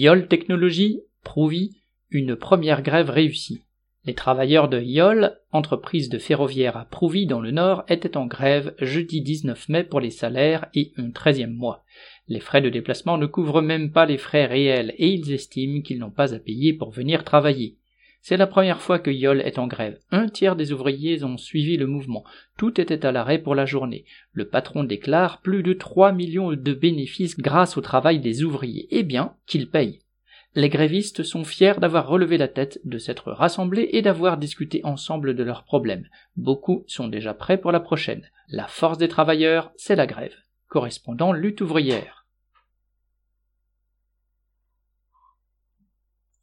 YOL Technologies, Prouvi, une première grève réussie. Les travailleurs de YOL, entreprise de ferroviaire à Prouvi dans le Nord, étaient en grève jeudi 19 mai pour les salaires et un treizième mois. Les frais de déplacement ne couvrent même pas les frais réels et ils estiment qu'ils n'ont pas à payer pour venir travailler. C'est la première fois que Yol est en grève. Un tiers des ouvriers ont suivi le mouvement. Tout était à l'arrêt pour la journée. Le patron déclare plus de 3 millions de bénéfices grâce au travail des ouvriers. Eh bien, qu'ils payent. Les grévistes sont fiers d'avoir relevé la tête, de s'être rassemblés et d'avoir discuté ensemble de leurs problèmes. Beaucoup sont déjà prêts pour la prochaine. La force des travailleurs, c'est la grève. Correspondant lutte ouvrière.